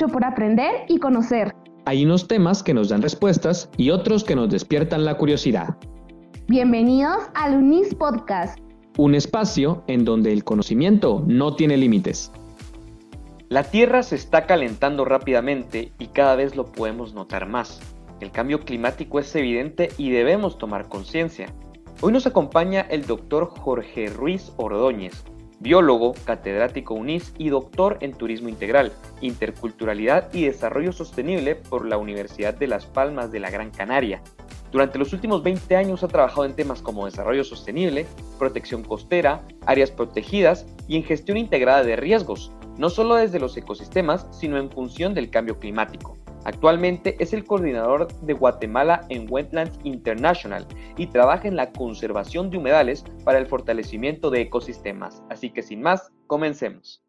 mucho por aprender y conocer. Hay unos temas que nos dan respuestas y otros que nos despiertan la curiosidad. Bienvenidos al UNIS Podcast. Un espacio en donde el conocimiento no tiene límites. La Tierra se está calentando rápidamente y cada vez lo podemos notar más. El cambio climático es evidente y debemos tomar conciencia. Hoy nos acompaña el doctor Jorge Ruiz Ordóñez, biólogo, catedrático UNIS y doctor en Turismo Integral, Interculturalidad y Desarrollo Sostenible por la Universidad de Las Palmas de la Gran Canaria. Durante los últimos 20 años ha trabajado en temas como desarrollo sostenible, protección costera, áreas protegidas y en gestión integrada de riesgos, no solo desde los ecosistemas, sino en función del cambio climático. Actualmente es el coordinador de Guatemala en Wetlands International y trabaja en la conservación de humedales para el fortalecimiento de ecosistemas. Así que sin más, comencemos.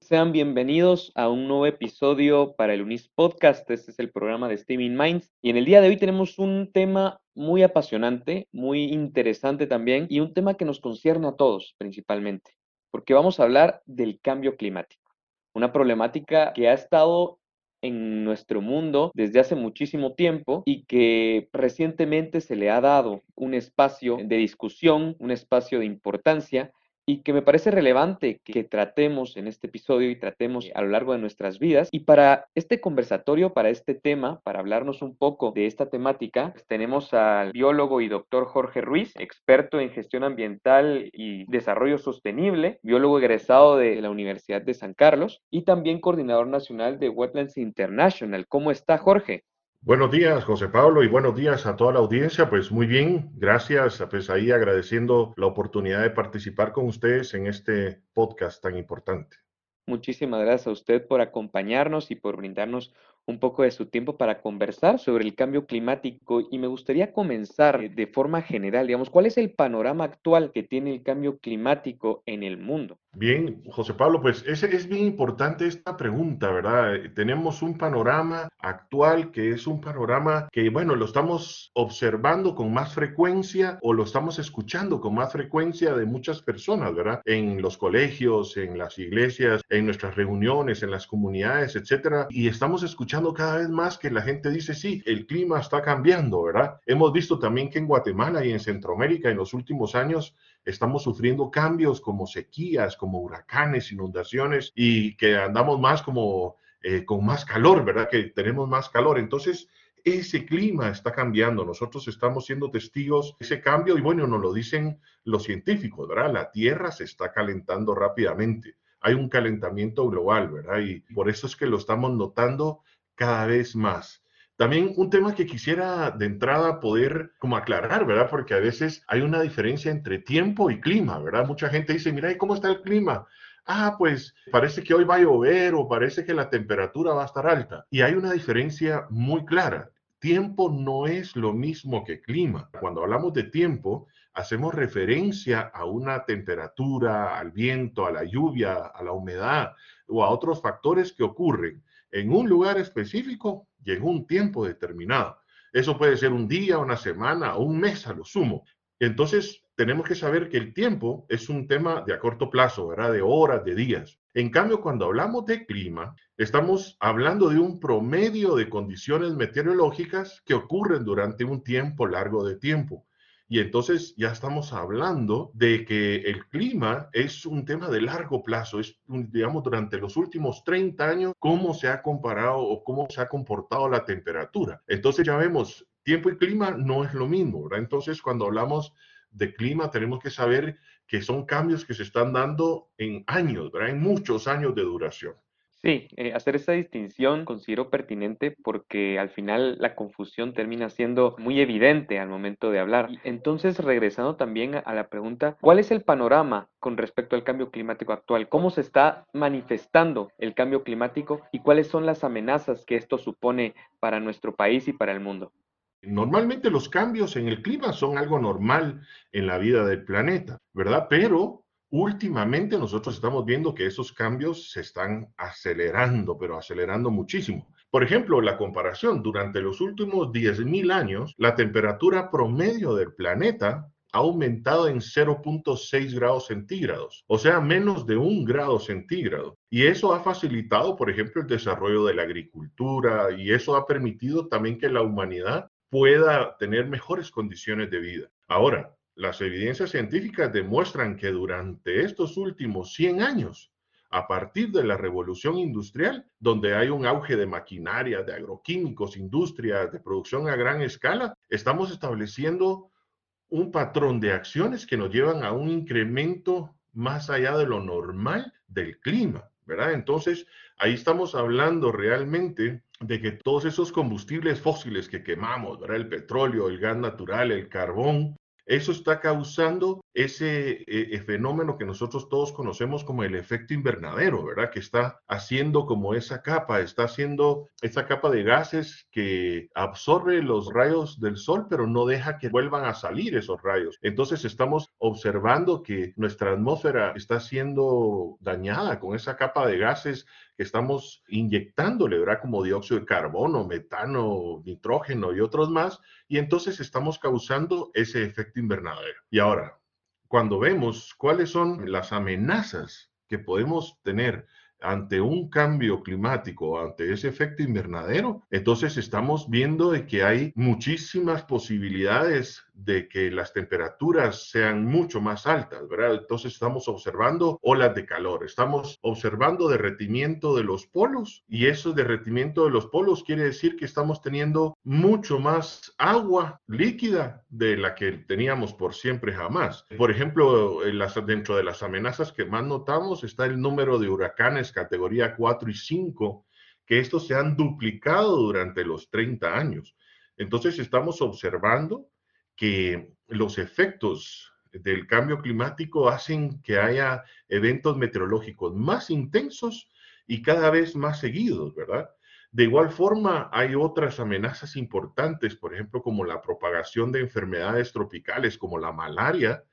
Sean bienvenidos a un nuevo episodio para el UNIS Podcast. Este es el programa de Steaming Minds. Y en el día de hoy tenemos un tema muy apasionante, muy interesante también, y un tema que nos concierne a todos principalmente, porque vamos a hablar del cambio climático. Una problemática que ha estado en nuestro mundo desde hace muchísimo tiempo y que recientemente se le ha dado un espacio de discusión, un espacio de importancia y que me parece relevante que tratemos en este episodio y tratemos a lo largo de nuestras vidas. Y para este conversatorio, para este tema, para hablarnos un poco de esta temática, pues tenemos al biólogo y doctor Jorge Ruiz, experto en gestión ambiental y desarrollo sostenible, biólogo egresado de la Universidad de San Carlos y también coordinador nacional de Wetlands International. ¿Cómo está Jorge? Buenos días, José Pablo, y buenos días a toda la audiencia. Pues muy bien, gracias. Pues ahí agradeciendo la oportunidad de participar con ustedes en este podcast tan importante. Muchísimas gracias a usted por acompañarnos y por brindarnos un poco de su tiempo para conversar sobre el cambio climático y me gustaría comenzar de forma general, digamos, ¿cuál es el panorama actual que tiene el cambio climático en el mundo? Bien, José Pablo, pues es, es bien importante esta pregunta, ¿verdad? Tenemos un panorama actual que es un panorama que, bueno, lo estamos observando con más frecuencia o lo estamos escuchando con más frecuencia de muchas personas, ¿verdad? En los colegios, en las iglesias, en nuestras reuniones, en las comunidades, etcétera. Y estamos escuchando cada vez más que la gente dice, sí, el clima está cambiando, ¿verdad? Hemos visto también que en Guatemala y en Centroamérica en los últimos años estamos sufriendo cambios como sequías, como huracanes, inundaciones y que andamos más como eh, con más calor, ¿verdad? Que tenemos más calor. Entonces, ese clima está cambiando. Nosotros estamos siendo testigos de ese cambio y bueno, nos lo dicen los científicos, ¿verdad? La Tierra se está calentando rápidamente. Hay un calentamiento global, ¿verdad? Y por eso es que lo estamos notando cada vez más. También un tema que quisiera de entrada poder como aclarar, ¿verdad? Porque a veces hay una diferencia entre tiempo y clima, ¿verdad? Mucha gente dice, mira, ¿y cómo está el clima? Ah, pues parece que hoy va a llover o parece que la temperatura va a estar alta. Y hay una diferencia muy clara. Tiempo no es lo mismo que clima. Cuando hablamos de tiempo, hacemos referencia a una temperatura, al viento, a la lluvia, a la humedad o a otros factores que ocurren en un lugar específico y en un tiempo determinado. Eso puede ser un día, una semana o un mes a lo sumo. Entonces, tenemos que saber que el tiempo es un tema de a corto plazo, ¿verdad? De horas, de días. En cambio, cuando hablamos de clima, estamos hablando de un promedio de condiciones meteorológicas que ocurren durante un tiempo largo de tiempo. Y entonces ya estamos hablando de que el clima es un tema de largo plazo, es, digamos, durante los últimos 30 años, cómo se ha comparado o cómo se ha comportado la temperatura. Entonces ya vemos, tiempo y clima no es lo mismo, ¿verdad? Entonces cuando hablamos de clima tenemos que saber que son cambios que se están dando en años, ¿verdad? En muchos años de duración. Sí, eh, hacer esa distinción considero pertinente porque al final la confusión termina siendo muy evidente al momento de hablar. Entonces, regresando también a la pregunta, ¿cuál es el panorama con respecto al cambio climático actual? ¿Cómo se está manifestando el cambio climático y cuáles son las amenazas que esto supone para nuestro país y para el mundo? Normalmente los cambios en el clima son algo normal en la vida del planeta, ¿verdad? Pero últimamente nosotros estamos viendo que esos cambios se están acelerando, pero acelerando muchísimo. Por ejemplo, la comparación, durante los últimos 10.000 años, la temperatura promedio del planeta ha aumentado en 0.6 grados centígrados, o sea, menos de un grado centígrado. Y eso ha facilitado, por ejemplo, el desarrollo de la agricultura y eso ha permitido también que la humanidad pueda tener mejores condiciones de vida. Ahora, las evidencias científicas demuestran que durante estos últimos 100 años, a partir de la revolución industrial, donde hay un auge de maquinaria, de agroquímicos, industrias, de producción a gran escala, estamos estableciendo un patrón de acciones que nos llevan a un incremento más allá de lo normal del clima, ¿verdad? Entonces, ahí estamos hablando realmente de que todos esos combustibles fósiles que quemamos, ¿verdad? El petróleo, el gas natural, el carbón, eso está causando ese eh, eh, fenómeno que nosotros todos conocemos como el efecto invernadero, ¿verdad? Que está haciendo como esa capa, está haciendo esa capa de gases que absorbe los rayos del sol, pero no deja que vuelvan a salir esos rayos. Entonces estamos observando que nuestra atmósfera está siendo dañada con esa capa de gases que estamos inyectándole, ¿verdad? Como dióxido de carbono, metano, nitrógeno y otros más, y entonces estamos causando ese efecto invernadero. Y ahora, cuando vemos cuáles son las amenazas que podemos tener ante un cambio climático, ante ese efecto invernadero, entonces estamos viendo de que hay muchísimas posibilidades de que las temperaturas sean mucho más altas, ¿verdad? Entonces estamos observando olas de calor, estamos observando derretimiento de los polos y eso derretimiento de los polos quiere decir que estamos teniendo mucho más agua líquida de la que teníamos por siempre jamás. Por ejemplo, dentro de las amenazas que más notamos está el número de huracanes categoría 4 y 5, que estos se han duplicado durante los 30 años. Entonces estamos observando que los efectos del cambio climático hacen que haya eventos meteorológicos más intensos y cada vez más seguidos, ¿verdad? De igual forma, hay otras amenazas importantes, por ejemplo, como la propagación de enfermedades tropicales como la malaria,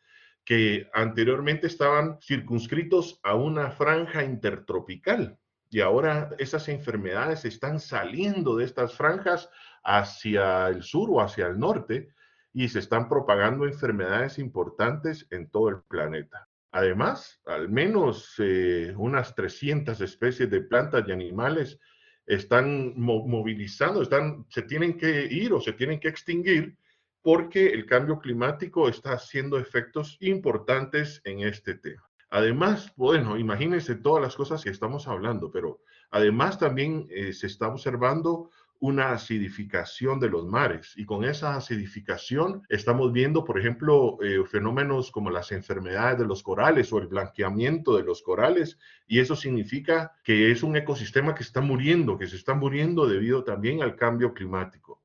que anteriormente estaban circunscritos a una franja intertropical. Y ahora esas enfermedades están saliendo de estas franjas hacia el sur o hacia el norte y se están propagando enfermedades importantes en todo el planeta. Además, al menos eh, unas 300 especies de plantas y animales están movilizando, están, se tienen que ir o se tienen que extinguir porque el cambio climático está haciendo efectos importantes en este tema. Además, bueno, imagínense todas las cosas que estamos hablando, pero además también eh, se está observando una acidificación de los mares. Y con esa acidificación estamos viendo, por ejemplo, eh, fenómenos como las enfermedades de los corales o el blanqueamiento de los corales. Y eso significa que es un ecosistema que está muriendo, que se está muriendo debido también al cambio climático.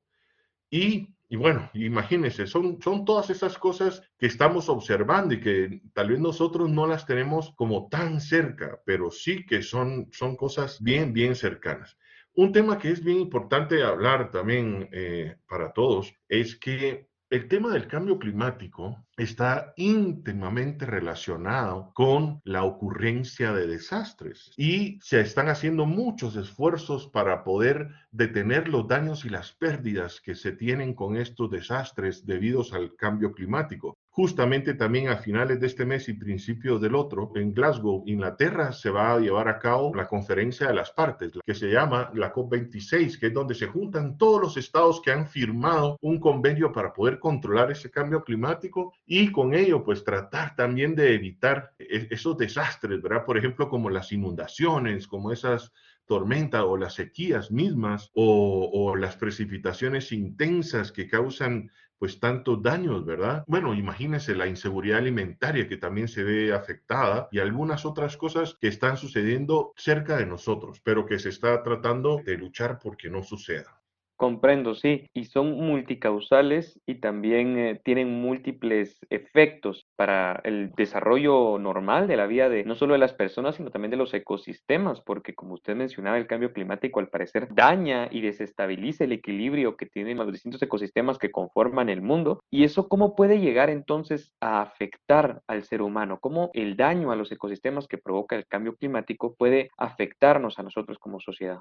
Y, y bueno, imagínense, son, son todas esas cosas que estamos observando y que tal vez nosotros no las tenemos como tan cerca, pero sí que son, son cosas bien, bien cercanas. Un tema que es bien importante hablar también eh, para todos es que el tema del cambio climático está íntimamente relacionado con la ocurrencia de desastres y se están haciendo muchos esfuerzos para poder detener los daños y las pérdidas que se tienen con estos desastres debidos al cambio climático. Justamente también a finales de este mes y principios del otro, en Glasgow, Inglaterra, se va a llevar a cabo la conferencia de las partes, que se llama la COP26, que es donde se juntan todos los estados que han firmado un convenio para poder controlar ese cambio climático y con ello, pues tratar también de evitar e-, esos desastres, ¿verdad? Por ejemplo, como las inundaciones, como esas tormentas o las sequías mismas o las precipitaciones intensas que causan pues tantos daños, ¿verdad? Bueno, imagínense la inseguridad alimentaria que también se ve afectada y algunas otras cosas que están sucediendo cerca de nosotros, pero que se está tratando de luchar porque no suceda. Comprendo, sí, y son multicausales y también eh, tienen múltiples efectos para el desarrollo normal de la vida de no solo de las personas, sino también de los ecosistemas, porque como usted mencionaba, el cambio climático al parecer daña y desestabiliza el equilibrio que tienen los distintos ecosistemas que conforman el mundo. ¿Y eso cómo puede llegar entonces a afectar al ser humano? ¿Cómo el daño a los ecosistemas que provoca el cambio climático puede afectarnos a nosotros como sociedad?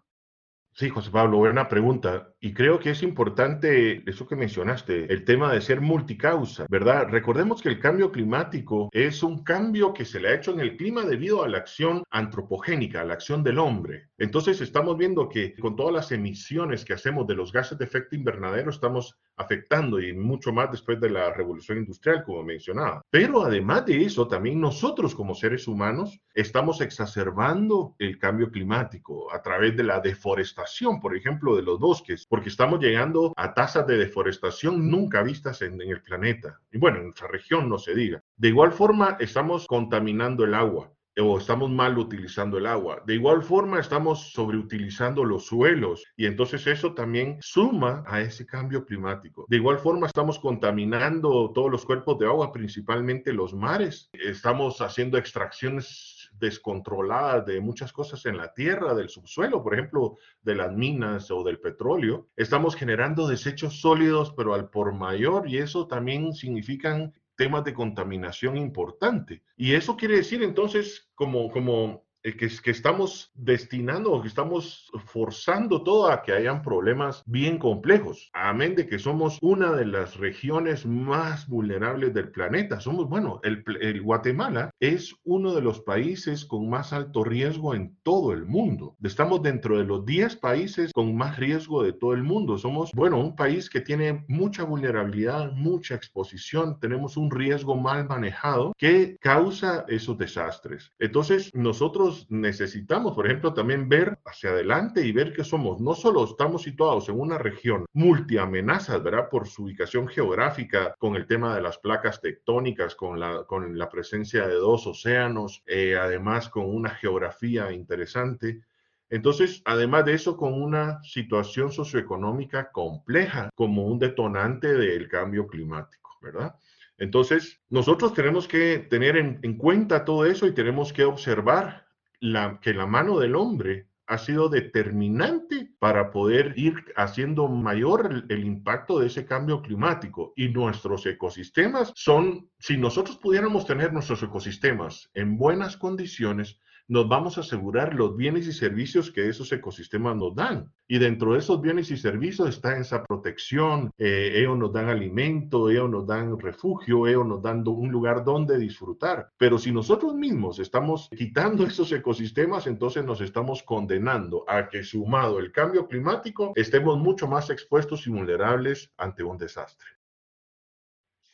Sí, José Pablo, buena pregunta. Y creo que es importante eso que mencionaste, el tema de ser multicausa, ¿verdad? Recordemos que el cambio climático es un cambio que se le ha hecho en el clima debido a la acción antropogénica, a la acción del hombre. Entonces estamos viendo que con todas las emisiones que hacemos de los gases de efecto invernadero estamos afectando y mucho más después de la revolución industrial, como mencionaba. Pero además de eso, también nosotros como seres humanos estamos exacerbando el cambio climático a través de la deforestación, por ejemplo, de los bosques, porque estamos llegando a tasas de deforestación nunca vistas en, el planeta. Y bueno, en nuestra región no se diga. De igual forma, estamos contaminando el agua o estamos mal utilizando el agua. De igual forma, estamos sobreutilizando los suelos y entonces eso también suma a ese cambio climático. De igual forma, estamos contaminando todos los cuerpos de agua, principalmente los mares. Estamos haciendo extracciones descontroladas de muchas cosas en la tierra, del subsuelo, por ejemplo, de las minas o del petróleo. Estamos generando desechos sólidos, pero al por mayor, y eso también significan temas de contaminación importante. Y eso quiere decir entonces como, como que, que estamos destinando o que estamos forzando todo a que hayan problemas bien complejos. Amén de que somos una de las regiones más vulnerables del planeta. Somos, bueno, el, el, Guatemala es uno de los países con más alto riesgo en todo el mundo. Estamos dentro de los 10 países con más riesgo de todo el mundo. Somos, bueno, un país que tiene mucha vulnerabilidad, mucha exposición. Tenemos un riesgo mal manejado que causa esos desastres. Entonces, nosotros necesitamos, por ejemplo, también ver hacia adelante y ver que somos, no solo estamos situados en una región multiamenazas, ¿verdad? Por su ubicación geográfica, con el tema de las placas tectónicas, con la, con la presencia de dos océanos, eh, además con una geografía interesante. Entonces, además de eso, con una situación socioeconómica compleja como un detonante del cambio climático, ¿verdad? Entonces, nosotros tenemos que tener en, en, cuenta todo eso y tenemos que observar que la mano del hombre ha sido determinante para poder ir haciendo mayor el, el, impacto de ese cambio climático. Y nuestros ecosistemas son, si nosotros pudiéramos tener nuestros ecosistemas en buenas condiciones, nos vamos a asegurar los bienes y servicios que esos ecosistemas nos dan. Y dentro de esos bienes y servicios está esa protección, eh, ellos nos dan alimento, ellos nos dan refugio, ellos nos dan un lugar donde disfrutar. Pero si nosotros mismos estamos quitando esos ecosistemas, entonces nos estamos condenando a que sumado el cambio climático, estemos mucho más expuestos y vulnerables ante un desastre.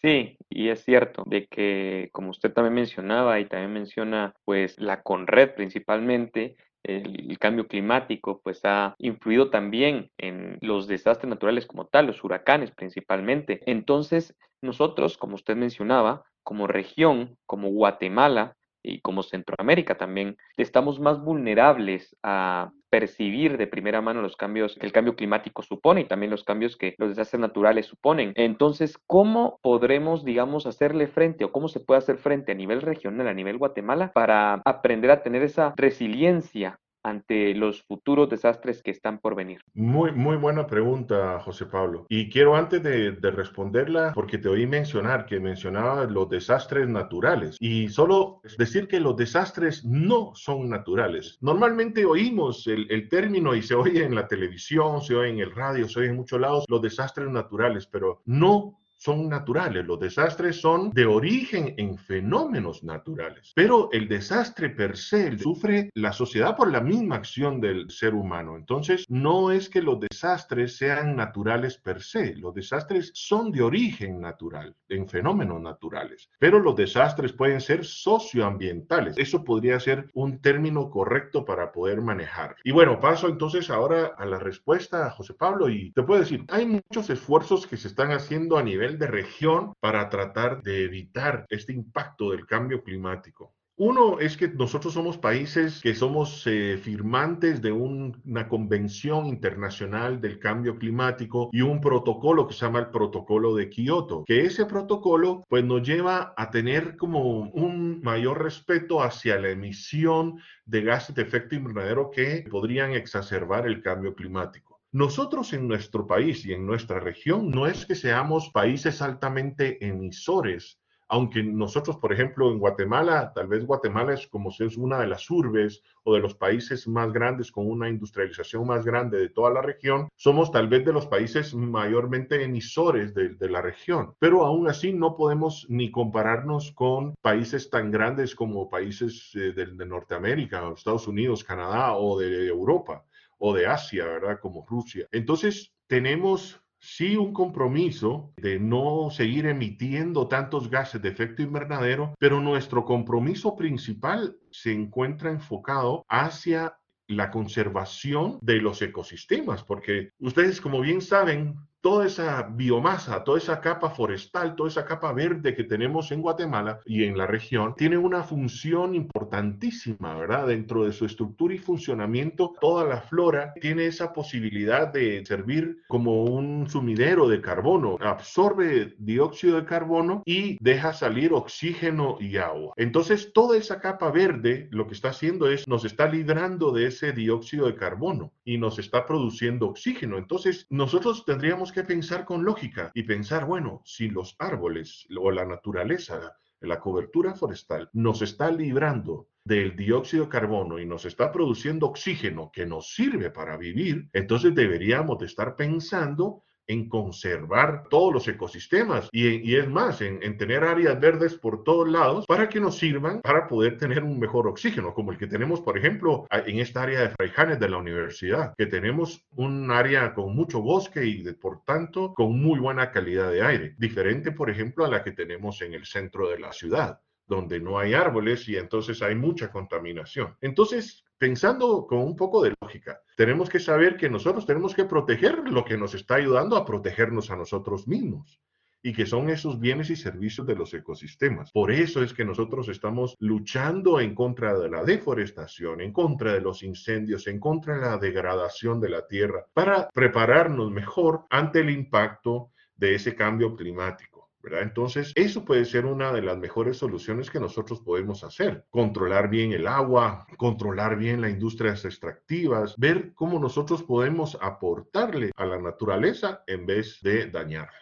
Sí, y es cierto de que, como usted también mencionaba y también menciona, pues la Conred principalmente, el, el, cambio climático pues ha influido también en los desastres naturales como tal, los huracanes principalmente. Entonces, nosotros, como usted mencionaba, como región, como Guatemala, y como Centroamérica también, estamos más vulnerables a percibir de primera mano los cambios que el cambio climático supone y también los cambios que los desastres naturales suponen. Entonces, ¿cómo podremos, digamos, hacerle frente o cómo se puede hacer frente a nivel regional, a nivel Guatemala, para aprender a tener esa resiliencia ante los futuros desastres que están por venir? Muy, muy buena pregunta, José Pablo. Y quiero antes de, de, responderla, porque te oí mencionar que mencionaba los desastres naturales y solo decir que los desastres no son naturales. Normalmente oímos el, el término y se oye en la televisión, se oye en el radio, se oye en muchos lados los desastres naturales, pero no son naturales, los desastres son de origen en fenómenos naturales, pero el desastre per se sufre la sociedad por la misma acción del ser humano. Entonces, no es que los desastres sean naturales per se, los desastres son de origen natural, en fenómenos naturales, pero los desastres pueden ser socioambientales. Eso podría ser un término correcto para poder manejar. Y bueno, paso entonces ahora a la respuesta, José Pablo, y te puedo decir, hay muchos esfuerzos que se están haciendo a nivel de región para tratar de evitar este impacto del cambio climático. Uno es que nosotros somos países que somos eh, firmantes de un, una convención internacional del cambio climático y un protocolo que se llama el protocolo de Kioto, que ese protocolo pues nos lleva a tener como un mayor respeto hacia la emisión de gases de efecto invernadero que podrían exacerbar el cambio climático. Nosotros en nuestro país y en nuestra región no es que seamos países altamente emisores aunque nosotros, por ejemplo, en Guatemala, tal vez Guatemala es como si es una de las urbes o de los países más grandes con una industrialización más grande de toda la región, somos tal vez de los países mayormente emisores de, la región, pero aún así no podemos ni compararnos con países tan grandes como países eh, de, de Norteamérica, Estados Unidos, Canadá o de Europa o de Asia, ¿verdad? Como Rusia. Entonces, tenemos sí un compromiso de no seguir emitiendo tantos gases de efecto invernadero, pero nuestro compromiso principal se encuentra enfocado hacia la conservación de los ecosistemas, porque ustedes como bien saben, toda esa biomasa, toda esa capa forestal, toda esa capa verde que tenemos en Guatemala y en la región, tiene una función importantísima, ¿verdad? Dentro de su estructura y funcionamiento, toda la flora tiene esa posibilidad de servir como un sumidero de carbono, absorbe dióxido de carbono y deja salir oxígeno y agua. Entonces, toda esa capa verde lo que está haciendo es nos está librando de ese dióxido de carbono y nos está produciendo oxígeno. Entonces, nosotros tendríamos que pensar con lógica y pensar, bueno, si los árboles o la naturaleza, la cobertura forestal nos está librando del dióxido de carbono y nos está produciendo oxígeno que nos sirve para vivir, entonces deberíamos de estar pensando en conservar todos los ecosistemas y, es más, en, en, tener áreas verdes por todos lados para que nos sirvan para poder tener un mejor oxígeno, como el que tenemos, por ejemplo, en esta área de Fraijanes de la universidad, que tenemos un área con mucho bosque y por tanto con muy buena calidad de aire, diferente, por ejemplo, a la que tenemos en el centro de la ciudad donde no hay árboles y entonces hay mucha contaminación. Entonces, pensando con un poco de lógica, tenemos que saber que nosotros tenemos que proteger lo que nos está ayudando a protegernos a nosotros mismos y que son esos bienes y servicios de los ecosistemas. Por eso es que nosotros estamos luchando en contra de la deforestación, en contra de los incendios, en contra de la degradación de la tierra, para prepararnos mejor ante el impacto de ese cambio climático. Entonces, eso puede ser una de las mejores soluciones que nosotros podemos hacer. Controlar bien el agua, controlar bien las industrias extractivas, ver cómo nosotros podemos aportarle a la naturaleza en vez de dañarla.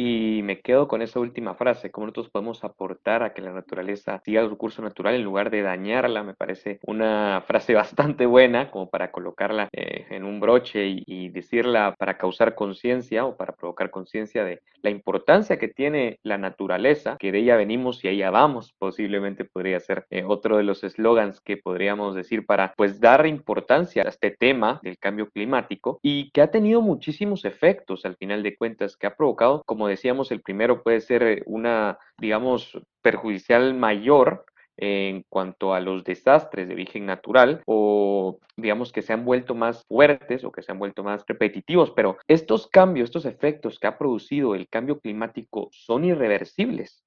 Y me quedo con esa última frase, cómo nosotros podemos aportar a que la naturaleza siga su curso natural en lugar de dañarla. Me parece una frase bastante buena como para colocarla eh, en un broche y, decirla para causar conciencia o para provocar conciencia de la importancia que tiene la naturaleza, que de ella venimos y allá vamos. Posiblemente podría ser eh, otro de los eslogans que podríamos decir para pues dar importancia a este tema del cambio climático y que ha tenido muchísimos efectos al final de cuentas, que ha provocado como decíamos, el primero puede ser una, digamos, perjudicial mayor en cuanto a los desastres de origen natural o digamos que se han vuelto más fuertes o que se han vuelto más repetitivos, pero estos cambios, estos efectos que ha producido el cambio climático son irreversibles.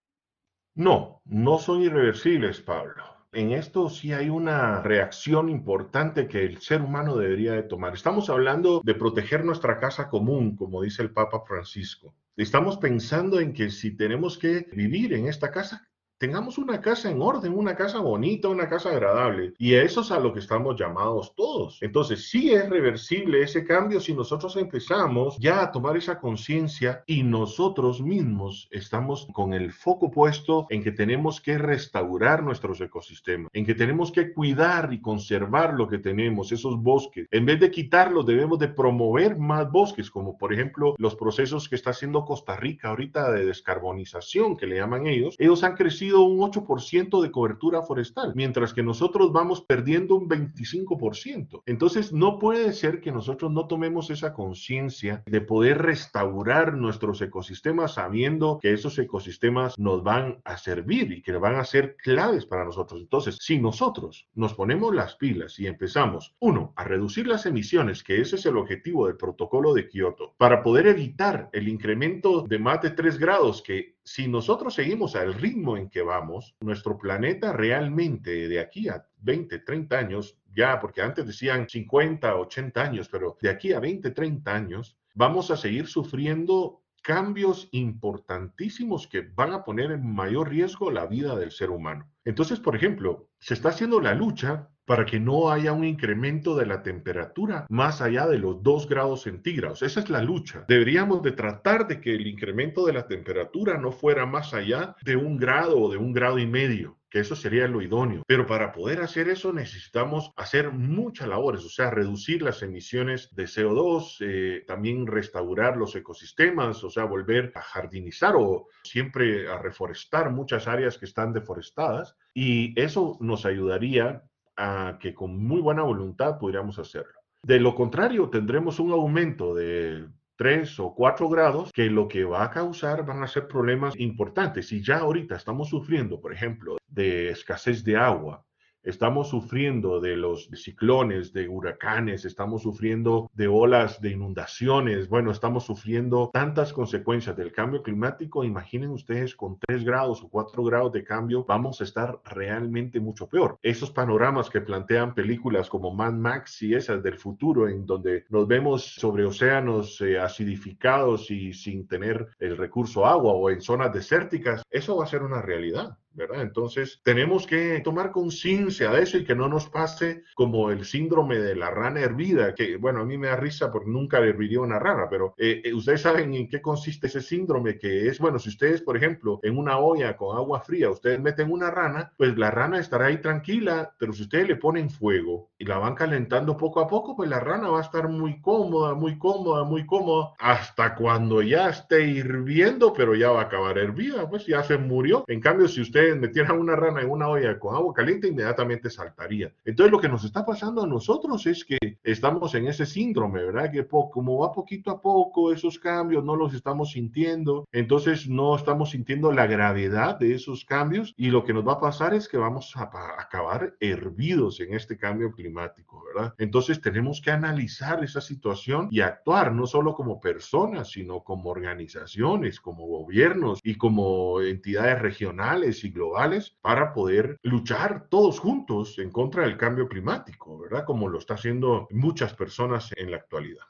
No, no son irreversibles, Pablo. En esto sí hay una reacción importante que el ser humano debería de tomar. Estamos hablando de proteger nuestra casa común, como dice el Papa Francisco. Estamos pensando en que si tenemos que vivir en esta casa, tengamos una casa en orden, una casa bonita, una casa agradable. Y eso es a lo que estamos llamados todos. Entonces, sí es reversible ese cambio si nosotros empezamos ya a tomar esa conciencia y nosotros mismos estamos con el foco puesto en que tenemos que restaurar nuestros ecosistemas, en que tenemos que cuidar y conservar lo que tenemos, esos bosques. En vez de quitarlos, debemos de promover más bosques, como por ejemplo los procesos que está haciendo Costa Rica ahorita de descarbonización, que le llaman ellos. Ellos han crecido un 8% de cobertura forestal, mientras que nosotros vamos perdiendo un 25%. Entonces, no puede ser que nosotros no tomemos esa conciencia de poder restaurar nuestros ecosistemas sabiendo que esos ecosistemas nos van a servir y que van a ser claves para nosotros. Entonces, si nosotros nos ponemos las pilas y empezamos, uno, a reducir las emisiones, que ese es el objetivo del protocolo de Kioto, para poder evitar el incremento de más de 3 grados que si nosotros seguimos al ritmo en que vamos, nuestro planeta realmente de aquí a 20, 30 años, ya porque antes decían 50, 80 años, pero de aquí a 20, 30 años, vamos a seguir sufriendo cambios importantísimos que van a poner en mayor riesgo la vida del ser humano. Entonces, por ejemplo, se está haciendo la lucha para que no haya un incremento de la temperatura más allá de los 2 grados centígrados. Esa es la lucha. Deberíamos de tratar de que el incremento de la temperatura no fuera más allá de un grado o de un grado y medio que eso sería lo idóneo. Pero para poder hacer eso necesitamos hacer muchas labores, o sea, reducir las emisiones de CO2, eh, también restaurar los ecosistemas, o sea, volver a jardinizar o siempre a reforestar muchas áreas que están deforestadas. Y eso nos ayudaría a que con muy buena voluntad pudiéramos hacerlo. De lo contrario, tendremos un aumento de 3 o 4 grados, que lo que va a causar van a ser problemas importantes. Y ya ahorita estamos sufriendo, por ejemplo, de escasez de agua, Estamos sufriendo de los ciclones, de huracanes, estamos sufriendo de olas de inundaciones, bueno, estamos sufriendo tantas consecuencias del cambio climático. Imaginen ustedes con 3 grados o 4 grados de cambio, vamos a estar realmente mucho peor. Esos panoramas que plantean películas como Mad Max y esas del futuro, en donde nos vemos sobre océanos eh, acidificados y sin tener el recurso agua o en zonas desérticas, eso va a ser una realidad. ¿Verdad? Entonces, tenemos que tomar conciencia de eso y que no nos pase como el síndrome de la rana hervida, que, bueno, a mí me da risa porque nunca herviría una rana, pero eh, eh, ustedes saben en qué consiste ese síndrome, que es, bueno, si ustedes, por ejemplo, en una olla con agua fría, ustedes meten una rana, pues la rana estará ahí tranquila, pero si ustedes le ponen fuego y la van calentando poco a poco, pues la rana va a estar muy cómoda, muy cómoda, muy cómoda, hasta cuando ya esté hirviendo, pero ya va a acabar hervida, pues ya se murió. En cambio, si usted metieran una rana en una olla con agua caliente, inmediatamente saltaría. Entonces, lo que nos está pasando a nosotros es que estamos en ese síndrome, ¿verdad? Que como va poquito a poco, esos cambios no los estamos sintiendo, entonces no estamos sintiendo la gravedad de esos cambios y lo que nos va a pasar es que vamos a acabar hervidos en este cambio climático, ¿verdad? Entonces, tenemos que analizar esa situación y actuar no solo como personas, sino como organizaciones, como gobiernos y como entidades regionales y globales para poder luchar todos juntos en contra del cambio climático, ¿verdad? Como lo está haciendo muchas personas en la actualidad.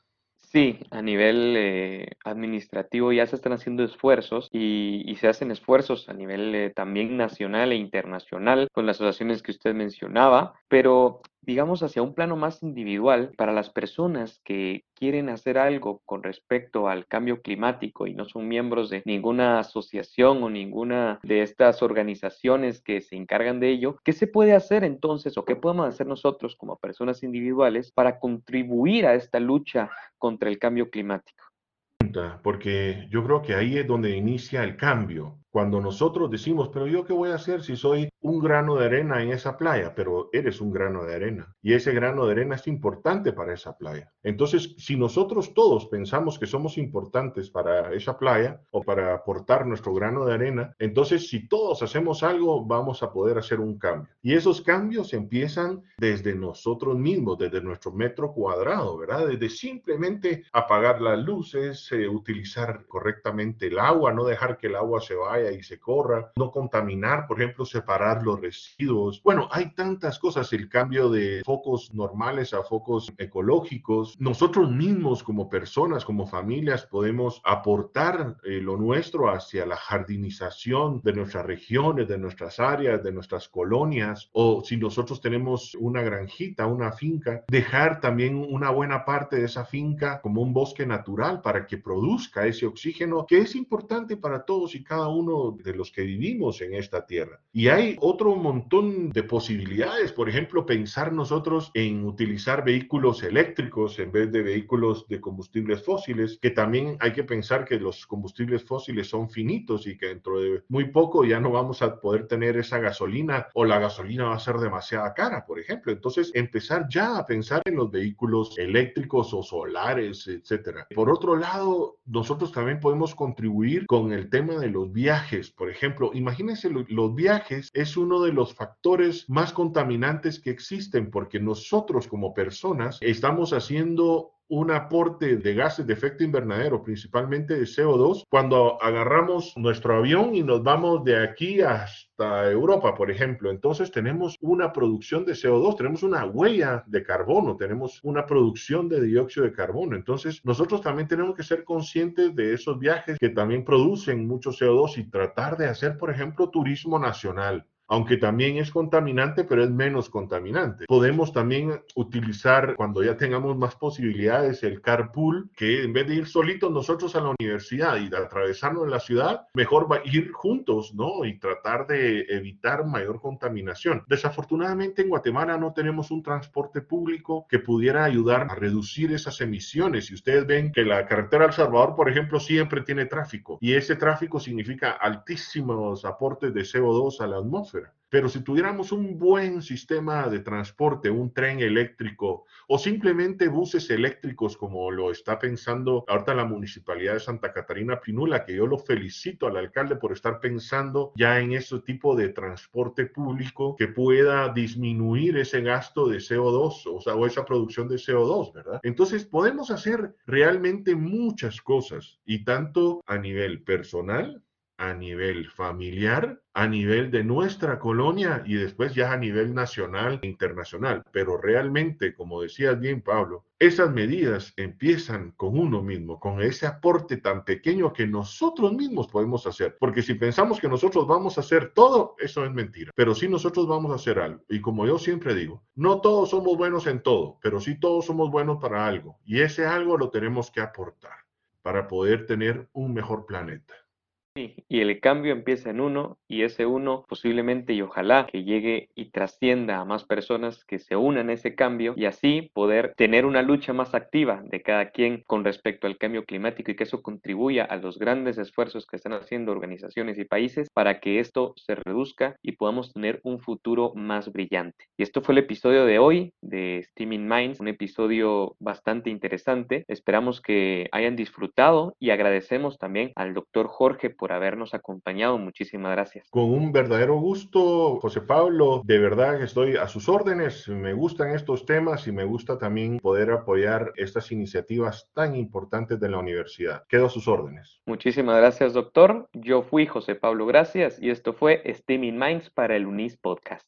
Sí, a nivel eh, administrativo ya se están haciendo esfuerzos y, se hacen esfuerzos a nivel eh, también nacional e internacional con las asociaciones que usted mencionaba, pero digamos hacia un plano más individual para las personas que quieren hacer algo con respecto al cambio climático y no son miembros de ninguna asociación o ninguna de estas organizaciones que se encargan de ello, ¿qué se puede hacer entonces o qué podemos hacer nosotros como personas individuales para contribuir a esta lucha contra el cambio climático? Porque yo creo que ahí es donde inicia el cambio. Cuando nosotros decimos, pero yo qué voy a hacer si soy un grano de arena en esa playa, pero eres un grano de arena y ese grano de arena es importante para esa playa. Entonces, si nosotros todos pensamos que somos importantes para esa playa o para aportar nuestro grano de arena, entonces si todos hacemos algo, vamos a poder hacer un cambio. Y esos cambios empiezan desde nosotros mismos, desde nuestro metro cuadrado, ¿verdad? Desde simplemente apagar las luces, eh, utilizar correctamente el agua, no dejar que el agua se vaya y se corra, no contaminar, por ejemplo, separar los residuos. Bueno, hay tantas cosas, el cambio de focos normales a focos ecológicos. Nosotros mismos como personas, como familias, podemos aportar eh, lo nuestro hacia la jardinización de nuestras regiones, de nuestras áreas, de nuestras colonias, o si nosotros tenemos una granjita, una finca, dejar también una buena parte de esa finca como un bosque natural para que produzca ese oxígeno que es importante para todos y cada uno de los que vivimos en esta tierra. Y hay otro montón de posibilidades, por ejemplo, pensar nosotros en utilizar vehículos eléctricos en vez de vehículos de combustibles fósiles, que también hay que pensar que los combustibles fósiles son finitos y que dentro de muy poco ya no vamos a poder tener esa gasolina o la gasolina va a ser demasiada cara, por ejemplo. Entonces, empezar ya a pensar en los vehículos eléctricos o solares, etcétera. Por otro lado, nosotros también podemos contribuir con el tema de los viajes por ejemplo, imagínense los viajes es uno de los factores más contaminantes que existen porque nosotros como personas estamos haciendo un aporte de gases de efecto invernadero, principalmente de CO2, cuando agarramos nuestro avión y nos vamos de aquí hasta Europa, por ejemplo. Entonces tenemos una producción de CO2, tenemos una huella de carbono, tenemos una producción de dióxido de carbono. Entonces nosotros también tenemos que ser conscientes de esos viajes que también producen mucho CO2 y tratar de hacer, por ejemplo, turismo nacional aunque también es contaminante, pero es menos contaminante. Podemos también utilizar, cuando ya tengamos más posibilidades, el carpool, que en vez de ir solitos nosotros a la universidad y de atravesarnos en la ciudad, mejor va a ir juntos, ¿no? Y tratar de evitar mayor contaminación. Desafortunadamente en Guatemala no tenemos un transporte público que pudiera ayudar a reducir esas emisiones. Y ustedes ven que la carretera El Salvador, por ejemplo, siempre tiene tráfico y ese tráfico significa altísimos aportes de CO2 a la atmósfera. Pero si tuviéramos un buen sistema de transporte, un tren eléctrico o simplemente buses eléctricos como lo está pensando ahorita la Municipalidad de Santa Catarina Pinula, que yo lo felicito al alcalde por estar pensando ya en ese tipo de transporte público que pueda disminuir ese gasto de CO2 o, sea, o esa producción de CO2, ¿verdad? Entonces podemos hacer realmente muchas cosas y tanto a nivel personal a nivel familiar, a nivel de nuestra colonia y después ya a nivel nacional e internacional. Pero realmente, como decías bien, Pablo, esas medidas empiezan con uno mismo, con ese aporte tan pequeño que nosotros mismos podemos hacer. Porque si pensamos que nosotros vamos a hacer todo, eso es mentira. Pero sí nosotros vamos a hacer algo. Y como yo siempre digo, no todos somos buenos en todo, pero sí todos somos buenos para algo. Y ese algo lo tenemos que aportar para poder tener un mejor planeta. Y el cambio empieza en uno y ese uno posiblemente y ojalá que llegue y trascienda a más personas que se unan a ese cambio y así poder tener una lucha más activa de cada quien con respecto al cambio climático y que eso contribuya a los grandes esfuerzos que están haciendo organizaciones y países para que esto se reduzca y podamos tener un futuro más brillante. Y esto fue el episodio de hoy de Steaming Minds, un episodio bastante interesante. Esperamos que hayan disfrutado y agradecemos también al doctor Jorge por habernos acompañado. Muchísimas gracias. Con un verdadero gusto, José Pablo. De verdad estoy a sus órdenes. Me gustan estos temas y me gusta también poder apoyar estas iniciativas tan importantes de la universidad. Quedo a sus órdenes. Muchísimas gracias, doctor. Yo fui José Pablo Gracias y esto fue Steaming Minds para el UNIS Podcast.